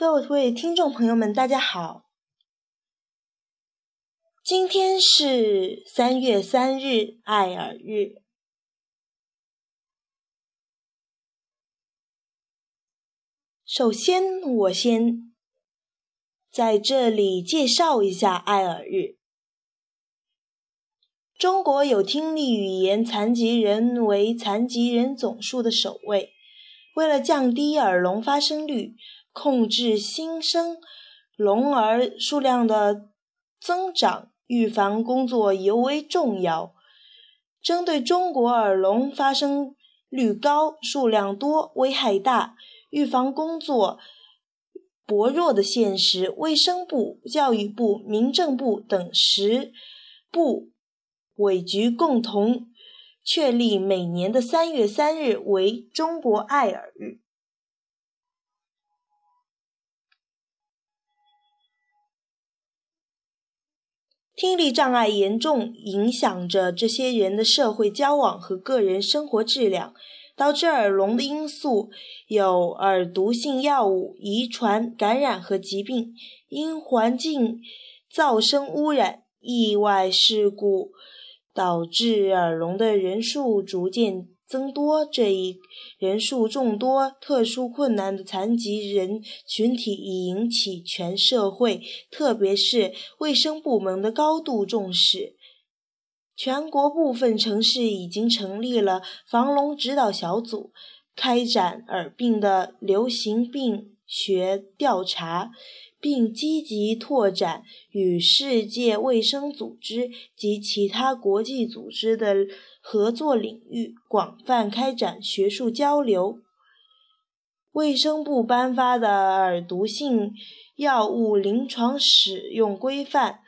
各位听众朋友们，大家好。今天是三月三日，爱耳日。首先，我先在这里介绍一下爱耳日。中国有听力语言残疾人为残疾人总数的首位。为了降低耳聋发生率，控制新生聋儿数量的增长，预防工作尤为重要。针对中国耳聋发生率高、数量多、危害大、预防工作薄弱的现实，卫生部、教育部、民政部等十部委局共同。确立每年的三月三日为中国爱耳日。听力障碍严重影响着这些人的社会交往和个人生活质量。导致耳聋的因素有耳毒性药物、遗传、感染和疾病，因环境噪声污染、意外事故。导致耳聋的人数逐渐增多，这一人数众多、特殊困难的残疾人群体已引起全社会，特别是卫生部门的高度重视。全国部分城市已经成立了防聋指导小组，开展耳病的流行病学调查。并积极拓展与世界卫生组织及其他国际组织的合作领域，广泛开展学术交流。卫生部颁发的耳毒性药物临床使用规范，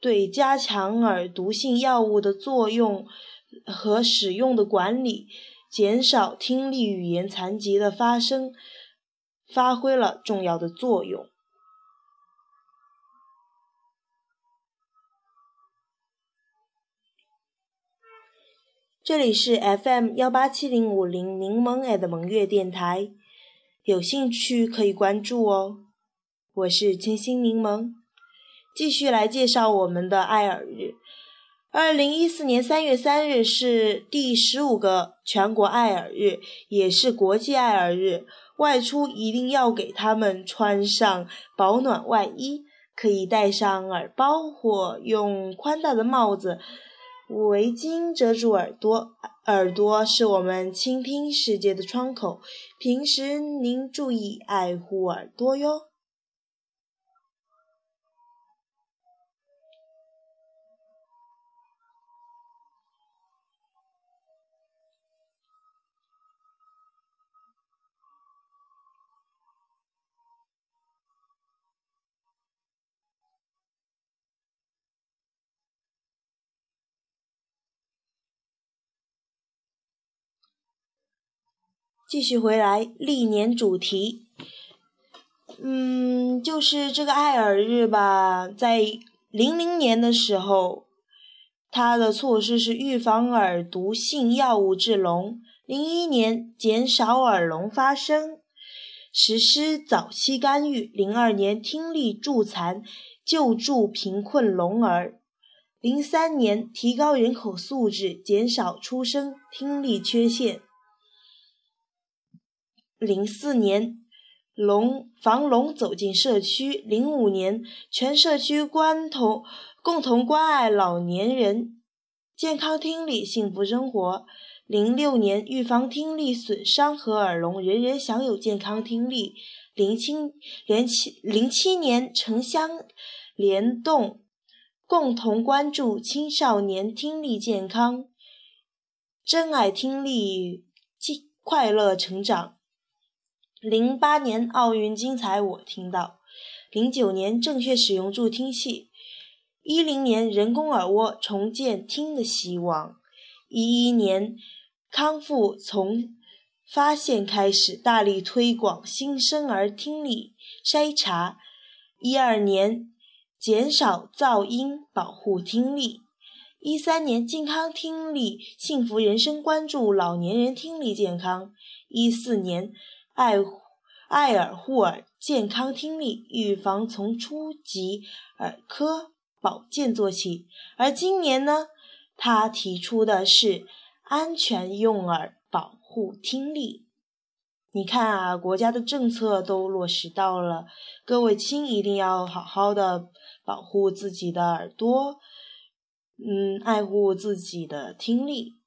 对加强耳毒性药物的作用和使用的管理，减少听力语言残疾的发生，发挥了重要的作用。这里是 FM 幺八七零五零柠檬爱的萌月电台，有兴趣可以关注哦。我是清新柠檬，继续来介绍我们的爱耳日。二零一四年三月三日是第十五个全国爱耳日，也是国际爱耳日。外出一定要给他们穿上保暖外衣，可以戴上耳包或用宽大的帽子。围巾遮住耳朵，耳朵是我们倾听世界的窗口。平时您注意爱护耳朵哟。继续回来，历年主题，嗯，就是这个爱耳日吧。在零零年的时候，它的措施是预防耳毒性药物致聋；零一年减少耳聋发生，实施早期干预；零二年听力助残，救助贫困聋儿；零三年提高人口素质，减少出生听力缺陷。零四年，聋防聋走进社区；零五年，全社区关同共同关爱老年人健康听力幸福生活；零六年，预防听力损伤和耳聋，人人享有健康听力；零七零七零七年，城乡联动，共同关注青少年听力健康，珍爱听力，快乐成长。零八年奥运精彩，我听到。零九年正确使用助听器。一零年人工耳蜗重建听的希望。一一年康复从发现开始，大力推广新生儿听力筛查。一二年减少噪音，保护听力。一三年健康听力幸福人生，关注老年人听力健康。一四年。爱爱耳护耳，健康听力，预防从初级耳科保健做起。而今年呢，他提出的是安全用耳，保护听力。你看啊，国家的政策都落实到了，各位亲一定要好好的保护自己的耳朵，嗯，爱护自己的听力。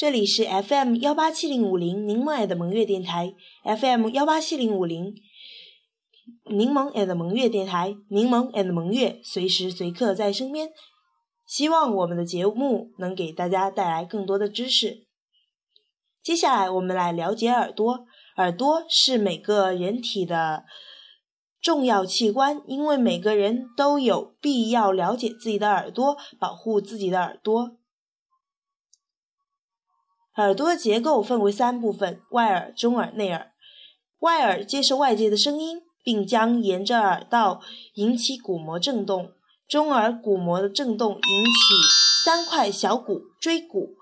这里是 FM 幺八七零五零柠檬爱的萌月电台，FM 幺八七零五零柠檬爱的萌月电台，柠檬爱的萌月随时随刻在身边。希望我们的节目能给大家带来更多的知识。接下来我们来了解耳朵，耳朵是每个人体的重要器官，因为每个人都有必要了解自己的耳朵，保护自己的耳朵。耳朵的结构分为三部分：外耳、中耳、内耳。外耳接受外界的声音，并将沿着耳道引起鼓膜振动；中耳鼓膜的振动引起三块小骨——椎骨、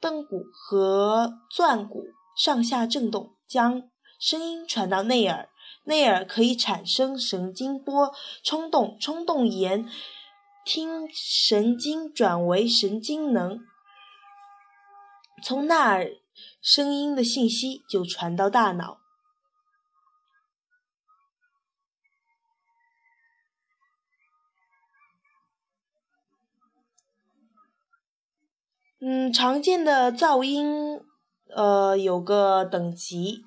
髌骨和钻骨上下振动，将声音传到内耳。内耳可以产生神经波冲动，冲动沿听神经转为神经能。从那儿，声音的信息就传到大脑。嗯，常见的噪音，呃，有个等级，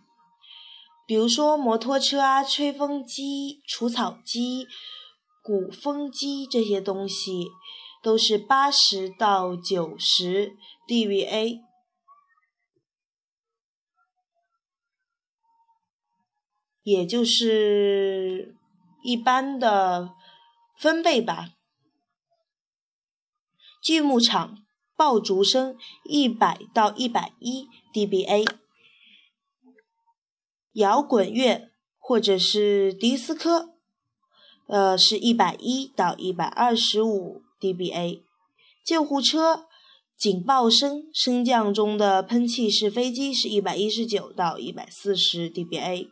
比如说摩托车啊、吹风机、除草机、鼓风机这些东西，都是八十到九十 dBA。也就是一般的分贝吧。锯木厂爆竹声一百到一百一 dBA，摇滚乐或者是迪斯科，呃，是一百一到一百二十五 dBA。救护车警报声升降中的喷气式飞机是一百一十九到一百四十 dBA。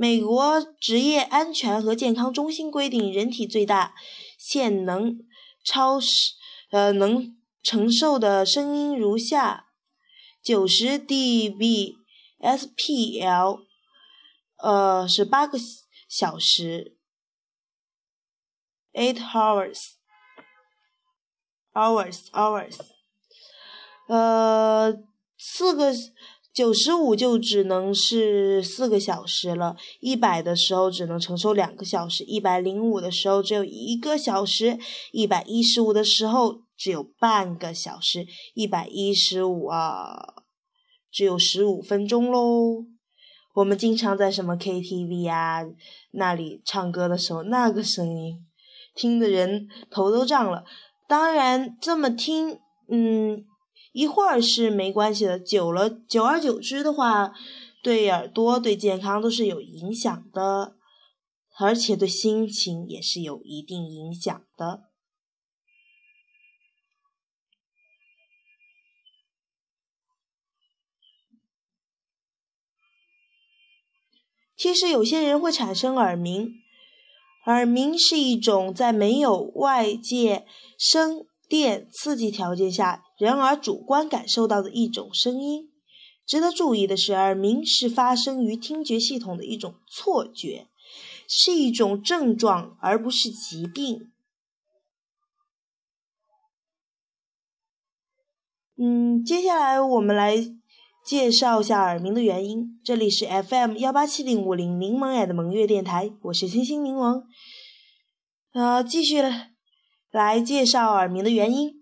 美国职业安全和健康中心规定，人体最大限能超时呃能承受的声音如下：九十 dBSPL，呃是八个小时，eight hours，hours，hours，呃四个。九十五就只能是四个小时了，一百的时候只能承受两个小时，一百零五的时候只有一个小时，一百一十五的时候只有半个小时，一百一十五啊，只有十五分钟喽。我们经常在什么 KTV 啊那里唱歌的时候，那个声音听的人头都胀了。当然这么听，嗯。一会儿是没关系的，久了，久而久之的话，对耳朵、对健康都是有影响的，而且对心情也是有一定影响的。其实有些人会产生耳鸣，耳鸣是一种在没有外界声。电刺激条件下，人耳主观感受到的一种声音。值得注意的是，耳鸣是发生于听觉系统的一种错觉，是一种症状，而不是疾病。嗯，接下来我们来介绍一下耳鸣的原因。这里是 FM 幺八七零五零柠檬爱的萌月电台，我是星星柠檬。呃，继续了。来介绍耳鸣的原因。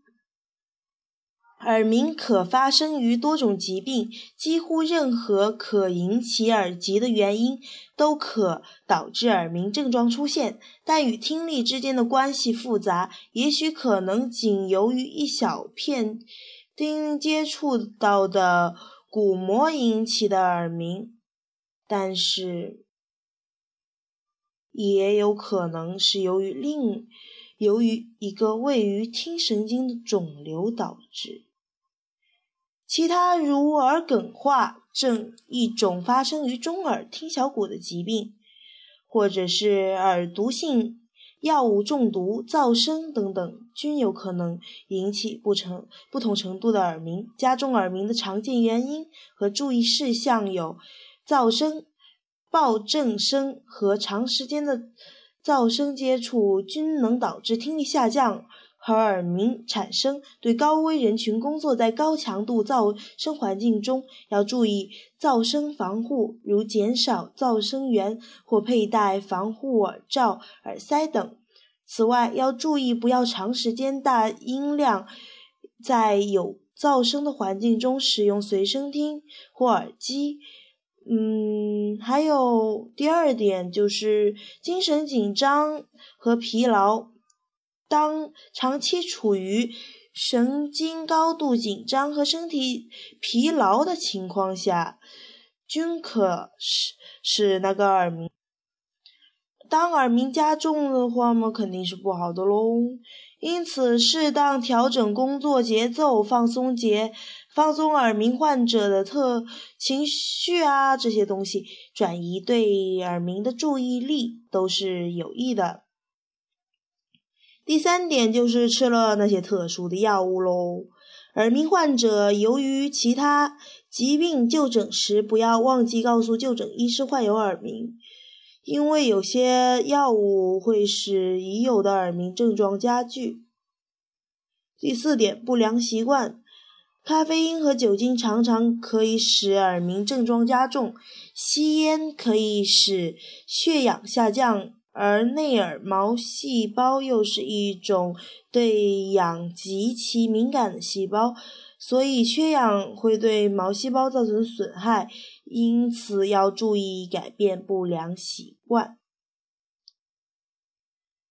耳鸣可发生于多种疾病，几乎任何可引起耳疾的原因都可导致耳鸣症状出现，但与听力之间的关系复杂，也许可能仅由于一小片丁接触到的鼓膜引起的耳鸣，但是。也有可能是由于另由于一个位于听神经的肿瘤导致。其他如耳梗化症，一种发生于中耳听小骨的疾病，或者是耳毒性药物中毒、噪声等等，均有可能引起不成不同程度的耳鸣。加重耳鸣的常见原因和注意事项有噪声。爆震声和长时间的噪声接触均能导致听力下降和耳鸣产生。对高危人群，工作在高强度噪声环境中，要注意噪声防护，如减少噪声源或佩戴防护耳罩、耳塞等。此外，要注意不要长时间大音量在有噪声的环境中使用随身听或耳机。嗯，还有第二点就是精神紧张和疲劳。当长期处于神经高度紧张和身体疲劳的情况下，均可使使那个耳鸣。当耳鸣加重的话嘛，肯定是不好的喽。因此，适当调整工作节奏，放松节。放松耳鸣患者的特情绪啊，这些东西转移对耳鸣的注意力都是有益的。第三点就是吃了那些特殊的药物喽。耳鸣患者由于其他疾病就诊时，不要忘记告诉就诊医师患有耳鸣，因为有些药物会使已有的耳鸣症状加剧。第四点，不良习惯。咖啡因和酒精常常可以使耳鸣症状加重，吸烟可以使血氧下降，而内耳毛细胞又是一种对氧极其敏感的细胞，所以缺氧会对毛细胞造成损害，因此要注意改变不良习惯。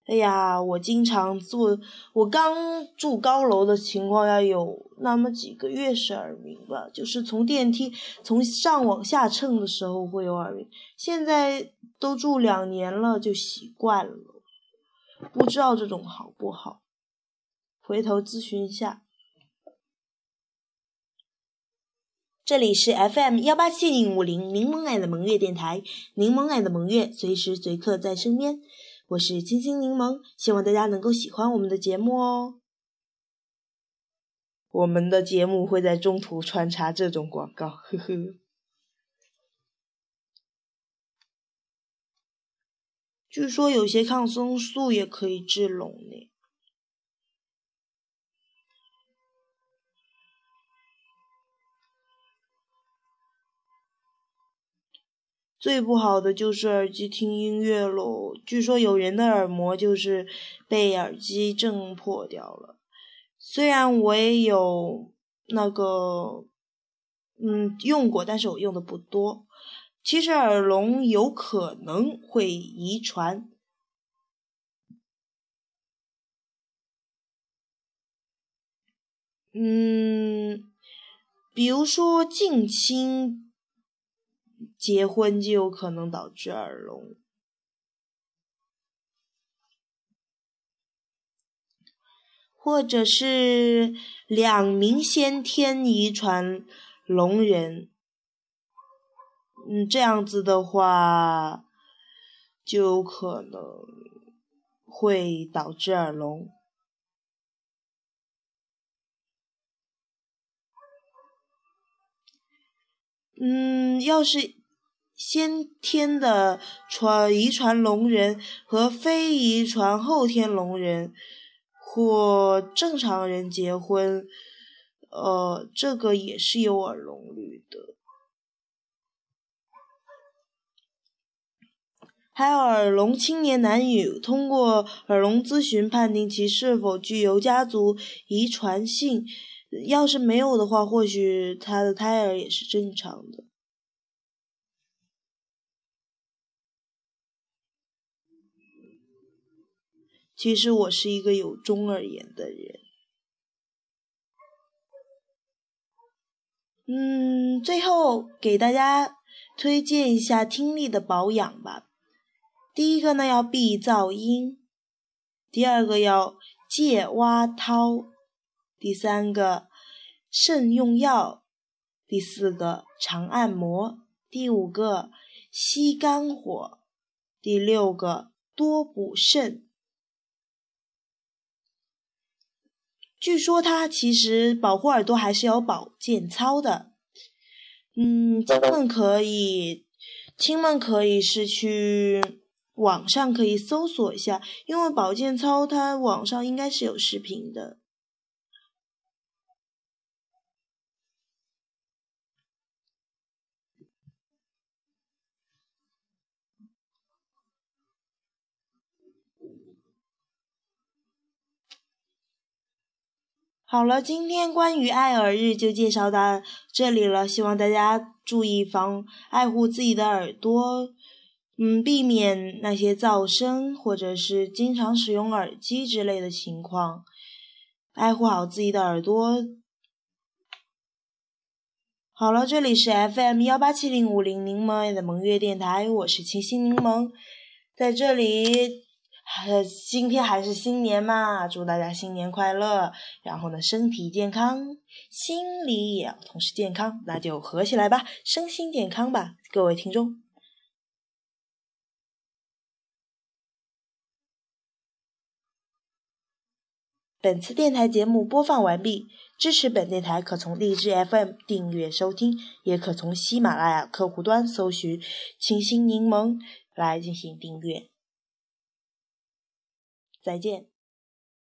哎呀，我经常住，我刚住高楼的情况下有那么几个月是耳鸣吧，就是从电梯从上往下蹭的时候会有耳鸣。现在都住两年了，就习惯了，不知道这种好不好，回头咨询一下。这里是 FM 幺八七零五零柠檬爱的萌月电台，柠檬爱的萌月随时随刻在身边。我是清新柠檬，希望大家能够喜欢我们的节目哦。我们的节目会在中途穿插这种广告，呵呵。据说有些抗生素也可以治聋呢。最不好的就是耳机听音乐喽。据说有人的耳膜就是被耳机震破掉了。虽然我也有那个，嗯，用过，但是我用的不多。其实耳聋有可能会遗传，嗯，比如说近亲。结婚就有可能导致耳聋，或者是两名先天遗传聋人，嗯，这样子的话就有可能会导致耳聋。嗯，要是先天的传遗传聋人和非遗传后天聋人或正常人结婚，呃，这个也是有耳聋率的。还有耳聋青年男女通过耳聋咨询判定其是否具有家族遗传性。要是没有的话，或许他的胎儿也是正常的。其实我是一个有中耳炎的人。嗯，最后给大家推荐一下听力的保养吧。第一个呢要避噪音，第二个要戒挖掏，第三个慎用药，第四个常按摩，第五个吸肝火，第六个多补肾。据说它其实保护耳朵还是有保健操的，嗯，亲们可以，亲们可以是去网上可以搜索一下，因为保健操它网上应该是有视频的。好了，今天关于爱耳日就介绍到这里了。希望大家注意防爱护自己的耳朵，嗯，避免那些噪声或者是经常使用耳机之类的情况，爱护好自己的耳朵。好了，这里是 FM 幺八七零五零柠檬爱的萌月电台，我是清新柠檬，在这里。呃，今天还是新年嘛，祝大家新年快乐！然后呢，身体健康，心理也要同时健康，那就合起来吧，身心健康吧，各位听众。本次电台节目播放完毕，支持本电台可从荔枝 FM 订阅收听，也可从喜马拉雅客户端搜寻“清新柠檬”来进行订阅。再见。